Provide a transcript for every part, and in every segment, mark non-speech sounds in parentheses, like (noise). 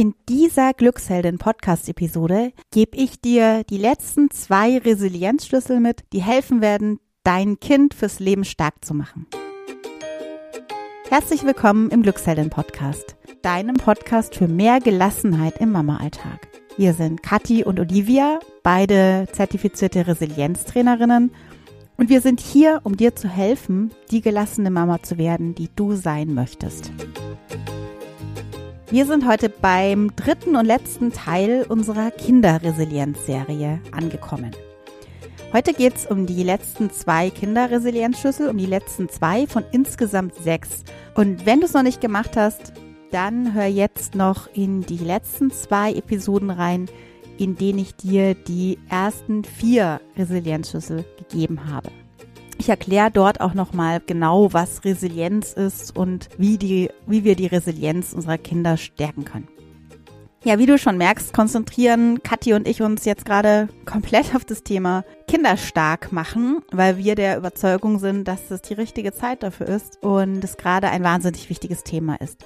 In dieser Glücksheldin-Podcast-Episode gebe ich dir die letzten zwei Resilienzschlüssel mit, die helfen werden, dein Kind fürs Leben stark zu machen. Herzlich willkommen im Glücksheldin-Podcast, deinem Podcast für mehr Gelassenheit im Mama-Alltag. Wir sind Kathi und Olivia, beide zertifizierte Resilienztrainerinnen und wir sind hier, um dir zu helfen, die gelassene Mama zu werden, die du sein möchtest. Wir sind heute beim dritten und letzten Teil unserer Kinderresilienzserie angekommen. Heute geht es um die letzten zwei Kinderresilienzschlüssel, um die letzten zwei von insgesamt sechs. Und wenn du es noch nicht gemacht hast, dann hör jetzt noch in die letzten zwei Episoden rein, in denen ich dir die ersten vier Resilienzschlüssel gegeben habe. Ich erkläre dort auch nochmal genau, was Resilienz ist und wie, die, wie wir die Resilienz unserer Kinder stärken können. Ja, wie du schon merkst, konzentrieren Kathi und ich uns jetzt gerade komplett auf das Thema Kinder stark machen, weil wir der Überzeugung sind, dass es die richtige Zeit dafür ist und es gerade ein wahnsinnig wichtiges Thema ist.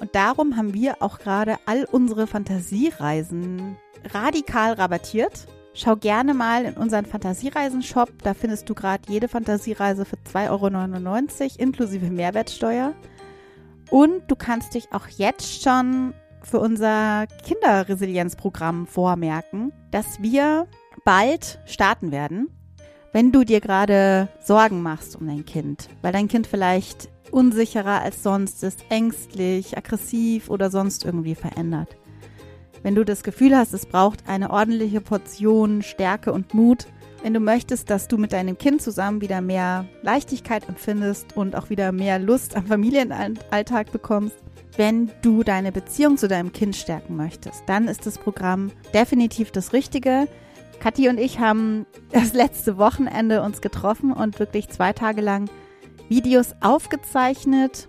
Und darum haben wir auch gerade all unsere Fantasiereisen radikal rabattiert Schau gerne mal in unseren Fantasiereisen-Shop. Da findest du gerade jede Fantasiereise für 2,99 Euro inklusive Mehrwertsteuer. Und du kannst dich auch jetzt schon für unser Kinderresilienzprogramm vormerken, dass wir bald starten werden. Wenn du dir gerade Sorgen machst um dein Kind, weil dein Kind vielleicht unsicherer als sonst ist, ängstlich, aggressiv oder sonst irgendwie verändert wenn du das Gefühl hast, es braucht eine ordentliche Portion Stärke und Mut, wenn du möchtest, dass du mit deinem Kind zusammen wieder mehr Leichtigkeit empfindest und auch wieder mehr Lust am Familienalltag bekommst, wenn du deine Beziehung zu deinem Kind stärken möchtest, dann ist das Programm definitiv das Richtige. Kathi und ich haben das letzte Wochenende uns getroffen und wirklich zwei Tage lang Videos aufgezeichnet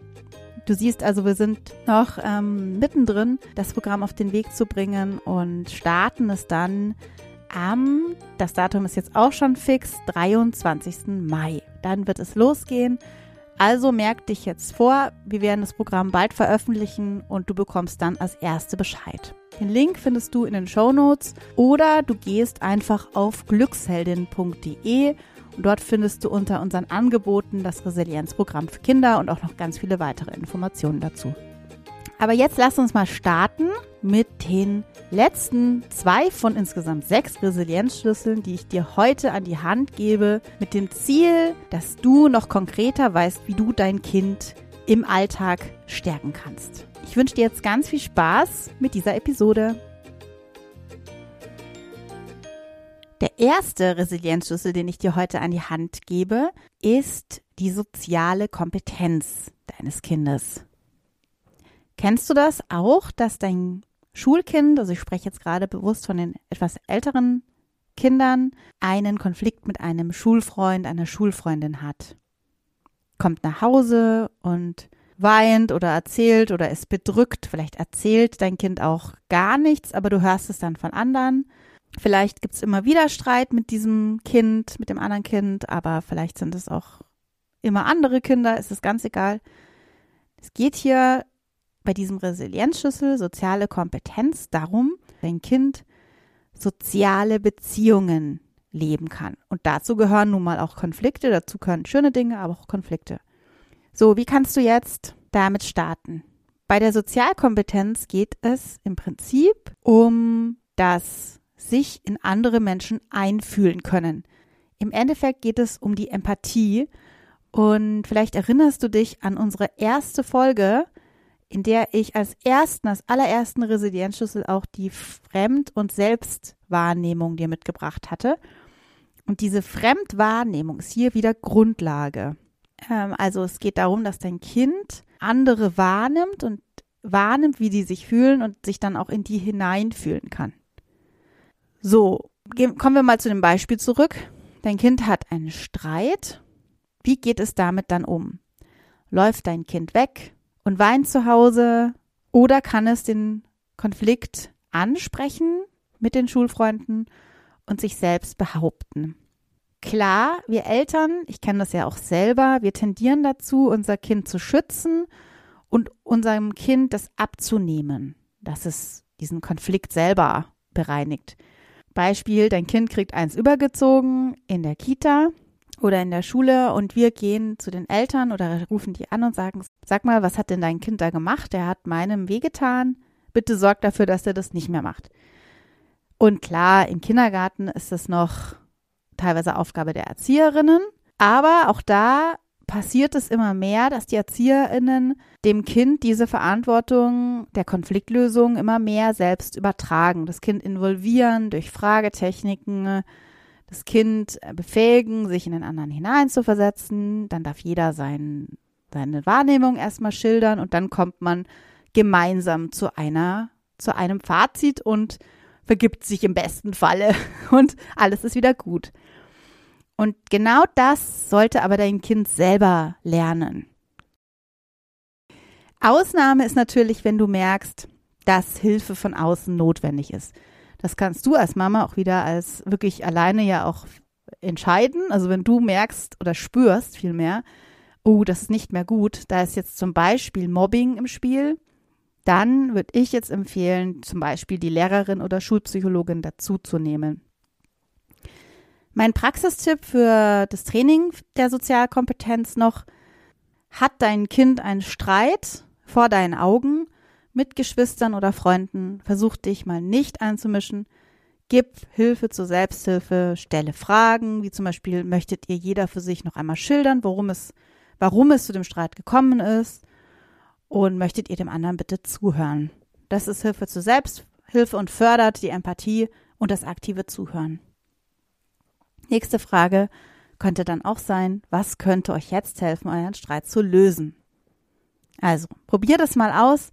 Du siehst also, wir sind noch ähm, mittendrin, das Programm auf den Weg zu bringen und starten es dann am, das Datum ist jetzt auch schon fix, 23. Mai. Dann wird es losgehen. Also merk dich jetzt vor, wir werden das Programm bald veröffentlichen und du bekommst dann als Erste Bescheid. Den Link findest du in den Show Notes oder du gehst einfach auf glücksheldin.de Dort findest du unter unseren Angeboten das Resilienzprogramm für Kinder und auch noch ganz viele weitere Informationen dazu. Aber jetzt lass uns mal starten mit den letzten zwei von insgesamt sechs Resilienzschlüsseln, die ich dir heute an die Hand gebe, mit dem Ziel, dass du noch konkreter weißt, wie du dein Kind im Alltag stärken kannst. Ich wünsche dir jetzt ganz viel Spaß mit dieser Episode. Erste Resilienzschlüssel, den ich dir heute an die Hand gebe, ist die soziale Kompetenz deines Kindes. Kennst du das auch, dass dein Schulkind, also ich spreche jetzt gerade bewusst von den etwas älteren Kindern, einen Konflikt mit einem Schulfreund, einer Schulfreundin hat? Kommt nach Hause und weint oder erzählt oder ist bedrückt. Vielleicht erzählt dein Kind auch gar nichts, aber du hörst es dann von anderen Vielleicht gibt es immer wieder Streit mit diesem Kind, mit dem anderen Kind, aber vielleicht sind es auch immer andere Kinder, ist es ganz egal. Es geht hier bei diesem Resilienzschlüssel soziale Kompetenz darum, dein Kind soziale Beziehungen leben kann. Und dazu gehören nun mal auch Konflikte, dazu gehören schöne Dinge, aber auch Konflikte. So, wie kannst du jetzt damit starten? Bei der Sozialkompetenz geht es im Prinzip um das sich in andere Menschen einfühlen können. Im Endeffekt geht es um die Empathie und vielleicht erinnerst du dich an unsere erste Folge, in der ich als ersten, als allerersten Resilienzschlüssel auch die Fremd- und Selbstwahrnehmung dir mitgebracht hatte. Und diese Fremdwahrnehmung ist hier wieder Grundlage. Ähm, also es geht darum, dass dein Kind andere wahrnimmt und wahrnimmt, wie die sich fühlen und sich dann auch in die hineinfühlen kann. So, kommen wir mal zu dem Beispiel zurück. Dein Kind hat einen Streit. Wie geht es damit dann um? Läuft dein Kind weg und weint zu Hause oder kann es den Konflikt ansprechen mit den Schulfreunden und sich selbst behaupten? Klar, wir Eltern, ich kenne das ja auch selber, wir tendieren dazu, unser Kind zu schützen und unserem Kind das abzunehmen, dass es diesen Konflikt selber bereinigt. Beispiel, dein Kind kriegt eins übergezogen in der Kita oder in der Schule und wir gehen zu den Eltern oder rufen die an und sagen, sag mal, was hat denn dein Kind da gemacht? Er hat meinem wehgetan. Bitte sorg dafür, dass er das nicht mehr macht. Und klar, im Kindergarten ist es noch teilweise Aufgabe der Erzieherinnen, aber auch da passiert es immer mehr, dass die Erzieherinnen dem Kind diese Verantwortung der Konfliktlösung immer mehr selbst übertragen, das Kind involvieren durch Fragetechniken, das Kind befähigen, sich in den anderen hineinzuversetzen. Dann darf jeder sein, seine Wahrnehmung erstmal schildern und dann kommt man gemeinsam zu einer, zu einem Fazit und vergibt sich im besten Falle (laughs) und alles ist wieder gut. Und genau das sollte aber dein Kind selber lernen. Ausnahme ist natürlich, wenn du merkst, dass Hilfe von außen notwendig ist. Das kannst du als Mama auch wieder als wirklich alleine ja auch entscheiden. Also wenn du merkst oder spürst vielmehr, oh, das ist nicht mehr gut, da ist jetzt zum Beispiel Mobbing im Spiel, dann würde ich jetzt empfehlen, zum Beispiel die Lehrerin oder Schulpsychologin dazuzunehmen. Mein Praxistipp für das Training der Sozialkompetenz noch, hat dein Kind einen Streit vor deinen Augen mit Geschwistern oder Freunden, versuch dich mal nicht einzumischen, gib Hilfe zur Selbsthilfe, stelle Fragen, wie zum Beispiel, möchtet ihr jeder für sich noch einmal schildern, worum es, warum es zu dem Streit gekommen ist und möchtet ihr dem anderen bitte zuhören. Das ist Hilfe zur Selbsthilfe und fördert die Empathie und das aktive Zuhören. Nächste Frage könnte dann auch sein, was könnte euch jetzt helfen, euren Streit zu lösen? Also, probier das mal aus.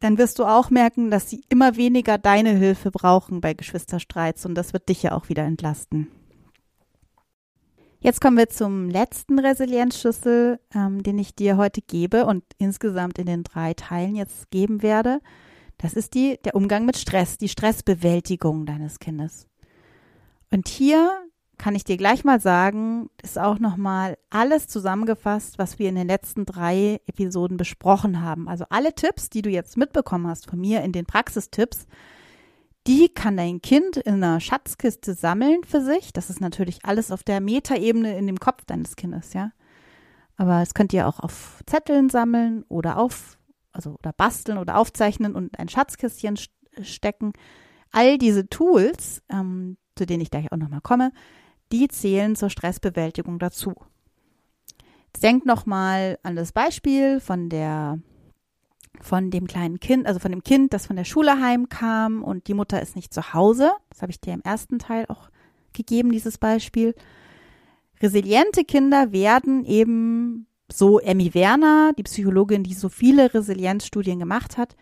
Dann wirst du auch merken, dass sie immer weniger deine Hilfe brauchen bei Geschwisterstreits und das wird dich ja auch wieder entlasten. Jetzt kommen wir zum letzten Resilienzschlüssel, ähm, den ich dir heute gebe und insgesamt in den drei Teilen jetzt geben werde. Das ist die, der Umgang mit Stress, die Stressbewältigung deines Kindes. Und hier kann ich dir gleich mal sagen, ist auch nochmal alles zusammengefasst, was wir in den letzten drei Episoden besprochen haben. Also alle Tipps, die du jetzt mitbekommen hast von mir in den Praxistipps, die kann dein Kind in einer Schatzkiste sammeln für sich. Das ist natürlich alles auf der Metaebene in dem Kopf deines Kindes, ja. Aber es könnt ihr auch auf Zetteln sammeln oder auf, also oder basteln oder aufzeichnen und ein Schatzkistchen stecken. All diese Tools, ähm, zu denen ich gleich auch nochmal komme, die zählen zur Stressbewältigung dazu. Jetzt denkt nochmal an das Beispiel von der von dem kleinen Kind, also von dem Kind, das von der Schule heimkam und die Mutter ist nicht zu Hause. Das habe ich dir im ersten Teil auch gegeben, dieses Beispiel. Resiliente Kinder werden eben, so Emmy Werner, die Psychologin, die so viele Resilienzstudien gemacht hat,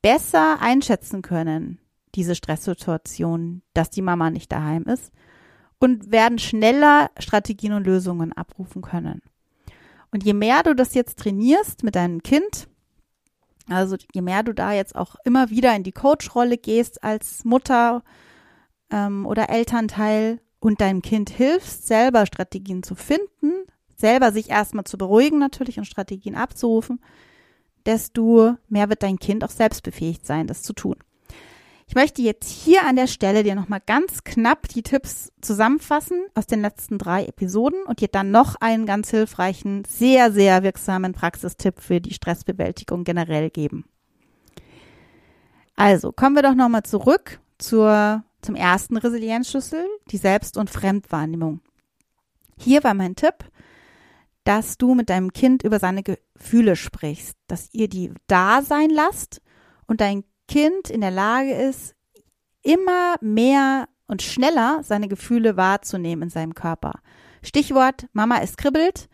besser einschätzen können, diese Stresssituation, dass die Mama nicht daheim ist und werden schneller Strategien und Lösungen abrufen können. Und je mehr du das jetzt trainierst mit deinem Kind, also je mehr du da jetzt auch immer wieder in die Coach-Rolle gehst als Mutter ähm, oder Elternteil und deinem Kind hilfst, selber Strategien zu finden, selber sich erstmal zu beruhigen natürlich und Strategien abzurufen, desto mehr wird dein Kind auch selbst befähigt sein, das zu tun. Ich möchte jetzt hier an der Stelle dir nochmal ganz knapp die Tipps zusammenfassen aus den letzten drei Episoden und dir dann noch einen ganz hilfreichen, sehr, sehr wirksamen Praxistipp für die Stressbewältigung generell geben. Also kommen wir doch nochmal zurück zur, zum ersten Resilienzschlüssel, die Selbst- und Fremdwahrnehmung. Hier war mein Tipp, dass du mit deinem Kind über seine Gefühle sprichst, dass ihr die da sein lasst und dein Kind in der Lage ist, immer mehr und schneller seine Gefühle wahrzunehmen in seinem Körper. Stichwort Mama es kribbelt,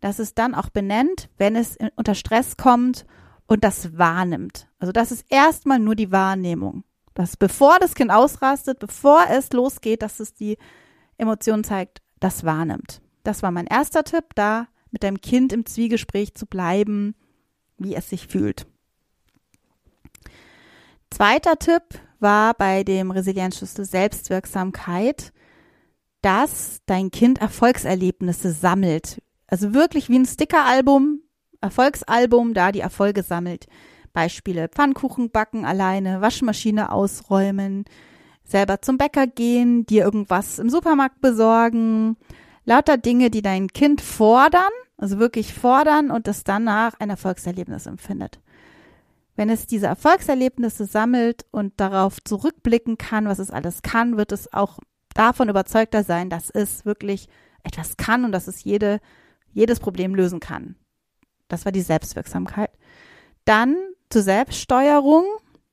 dass es dann auch benennt, wenn es unter Stress kommt und das wahrnimmt. Also das ist erstmal nur die Wahrnehmung. Dass bevor das Kind ausrastet, bevor es losgeht, dass es die Emotion zeigt, das wahrnimmt. Das war mein erster Tipp, da mit deinem Kind im Zwiegespräch zu bleiben, wie es sich fühlt. Zweiter Tipp war bei dem Resilienzschlüssel Selbstwirksamkeit, dass dein Kind Erfolgserlebnisse sammelt. Also wirklich wie ein Stickeralbum, Erfolgsalbum, da die Erfolge sammelt. Beispiele Pfannkuchen backen alleine, Waschmaschine ausräumen, selber zum Bäcker gehen, dir irgendwas im Supermarkt besorgen, lauter Dinge, die dein Kind fordern, also wirklich fordern und das danach ein Erfolgserlebnis empfindet. Wenn es diese Erfolgserlebnisse sammelt und darauf zurückblicken kann, was es alles kann, wird es auch davon überzeugter sein, dass es wirklich etwas kann und dass es jede, jedes Problem lösen kann. Das war die Selbstwirksamkeit. Dann zur Selbststeuerung,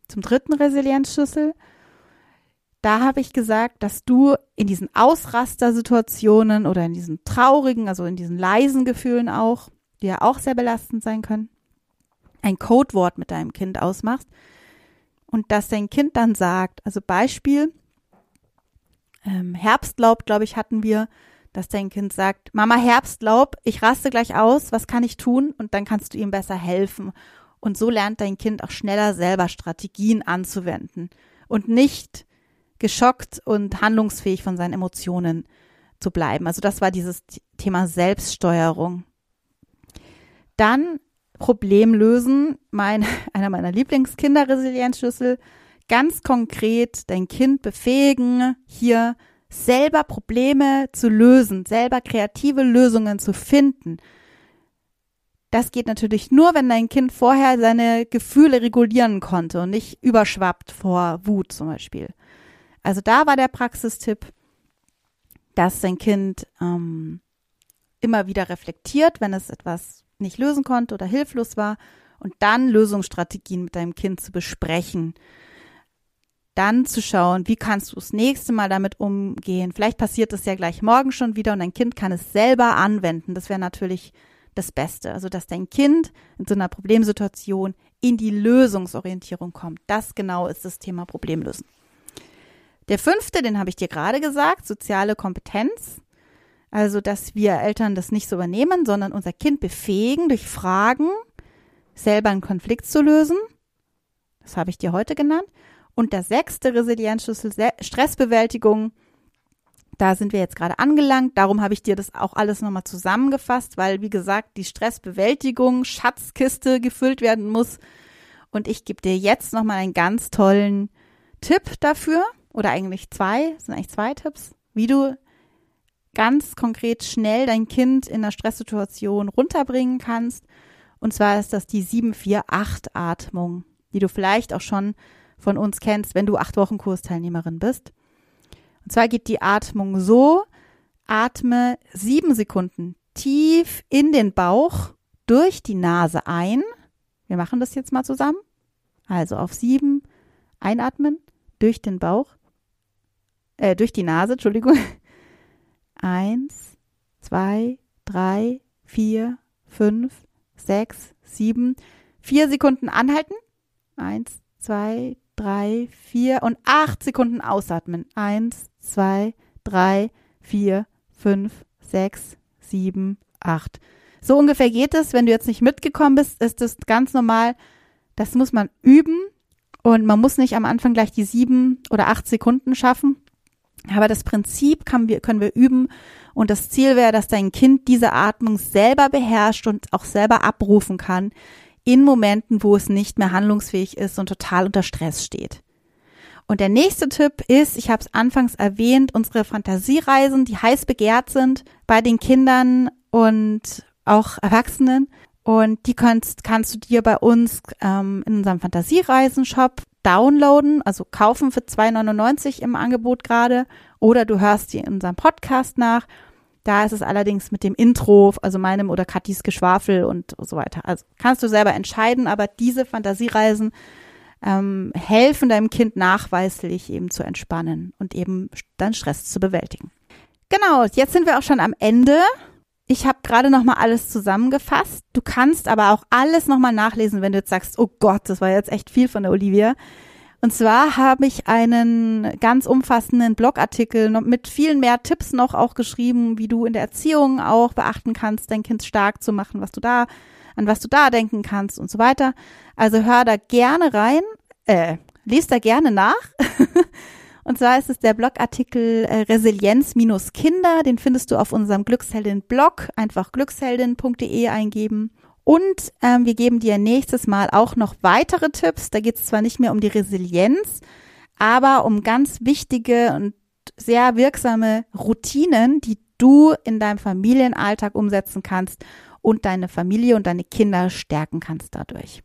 zum dritten Resilienzschlüssel. Da habe ich gesagt, dass du in diesen Ausrastersituationen oder in diesen traurigen, also in diesen leisen Gefühlen auch, die ja auch sehr belastend sein können, ein Codewort mit deinem Kind ausmachst und dass dein Kind dann sagt, also Beispiel, ähm, Herbstlaub, glaube ich, hatten wir, dass dein Kind sagt, Mama Herbstlaub, ich raste gleich aus, was kann ich tun? Und dann kannst du ihm besser helfen. Und so lernt dein Kind auch schneller selber Strategien anzuwenden und nicht geschockt und handlungsfähig von seinen Emotionen zu bleiben. Also das war dieses Thema Selbststeuerung. Dann Problem lösen, mein, (laughs) einer meiner Lieblingskinderresilienzschlüssel, ganz konkret dein Kind befähigen, hier selber Probleme zu lösen, selber kreative Lösungen zu finden. Das geht natürlich nur, wenn dein Kind vorher seine Gefühle regulieren konnte und nicht überschwappt vor Wut zum Beispiel. Also da war der Praxistipp, dass dein Kind ähm, immer wieder reflektiert, wenn es etwas nicht lösen konnte oder hilflos war und dann Lösungsstrategien mit deinem Kind zu besprechen dann zu schauen, wie kannst du das nächste Mal damit umgehen. Vielleicht passiert es ja gleich morgen schon wieder und dein Kind kann es selber anwenden. Das wäre natürlich das Beste. Also, dass dein Kind in so einer Problemsituation in die Lösungsorientierung kommt. Das genau ist das Thema Problemlösen. Der fünfte, den habe ich dir gerade gesagt, soziale Kompetenz. Also, dass wir Eltern das nicht so übernehmen, sondern unser Kind befähigen, durch Fragen selber einen Konflikt zu lösen. Das habe ich dir heute genannt. Und der sechste Resilienzschlüssel, Stressbewältigung, da sind wir jetzt gerade angelangt. Darum habe ich dir das auch alles nochmal zusammengefasst, weil, wie gesagt, die Stressbewältigung, Schatzkiste gefüllt werden muss. Und ich gebe dir jetzt nochmal einen ganz tollen Tipp dafür, oder eigentlich zwei, sind eigentlich zwei Tipps, wie du ganz konkret schnell dein Kind in einer Stresssituation runterbringen kannst. Und zwar ist das die 748-Atmung, die du vielleicht auch schon von uns kennst, wenn du acht Wochen Kursteilnehmerin bist. Und zwar geht die Atmung so, atme sieben Sekunden tief in den Bauch durch die Nase ein. Wir machen das jetzt mal zusammen. Also auf sieben einatmen, durch den Bauch, äh, durch die Nase, Entschuldigung. Eins, zwei, drei, vier, fünf, sechs, sieben. Vier Sekunden anhalten. Eins, zwei, drei, vier und acht Sekunden ausatmen. Eins, zwei, drei, vier, fünf, sechs, sieben, acht. So ungefähr geht es. Wenn du jetzt nicht mitgekommen bist, ist es ganz normal. Das muss man üben und man muss nicht am Anfang gleich die sieben oder acht Sekunden schaffen. Aber das Prinzip wir, können wir üben und das Ziel wäre, dass dein Kind diese Atmung selber beherrscht und auch selber abrufen kann, in Momenten, wo es nicht mehr handlungsfähig ist und total unter Stress steht. Und der nächste Tipp ist, ich habe es anfangs erwähnt, unsere Fantasiereisen, die heiß begehrt sind bei den Kindern und auch Erwachsenen. Und die kannst, kannst du dir bei uns ähm, in unserem Fantasiereisen-Shop downloaden, also kaufen für 2,99 im Angebot gerade. Oder du hörst die in unserem Podcast nach da ist es allerdings mit dem Intro, also meinem oder Katis Geschwafel und so weiter. Also kannst du selber entscheiden, aber diese Fantasiereisen ähm, helfen deinem Kind nachweislich eben zu entspannen und eben dann Stress zu bewältigen. Genau, jetzt sind wir auch schon am Ende. Ich habe gerade noch mal alles zusammengefasst. Du kannst aber auch alles noch mal nachlesen, wenn du jetzt sagst, oh Gott, das war jetzt echt viel von der Olivia. Und zwar habe ich einen ganz umfassenden Blogartikel mit vielen mehr Tipps noch auch geschrieben, wie du in der Erziehung auch beachten kannst, dein Kind stark zu machen, was du da, an was du da denken kannst und so weiter. Also hör da gerne rein, äh, lest da gerne nach. (laughs) und zwar ist es der Blogartikel äh, Resilienz minus Kinder, den findest du auf unserem Glücksheldin-Blog, einfach glücksheldin.de eingeben. Und ähm, wir geben dir nächstes Mal auch noch weitere Tipps. Da geht es zwar nicht mehr um die Resilienz, aber um ganz wichtige und sehr wirksame Routinen, die du in deinem Familienalltag umsetzen kannst und deine Familie und deine Kinder stärken kannst dadurch.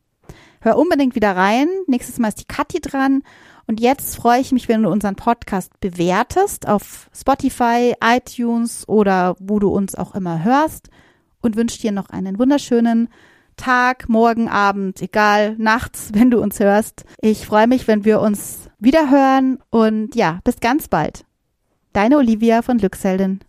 Hör unbedingt wieder rein. Nächstes Mal ist die Kathi dran. Und jetzt freue ich mich, wenn du unseren Podcast bewertest auf Spotify, iTunes oder wo du uns auch immer hörst und wünsche dir noch einen wunderschönen Tag, morgen, Abend, egal, nachts, (laughs) wenn du uns hörst. Ich freue mich, wenn wir uns wieder hören und ja, bis ganz bald. Deine Olivia von Glücksheldin.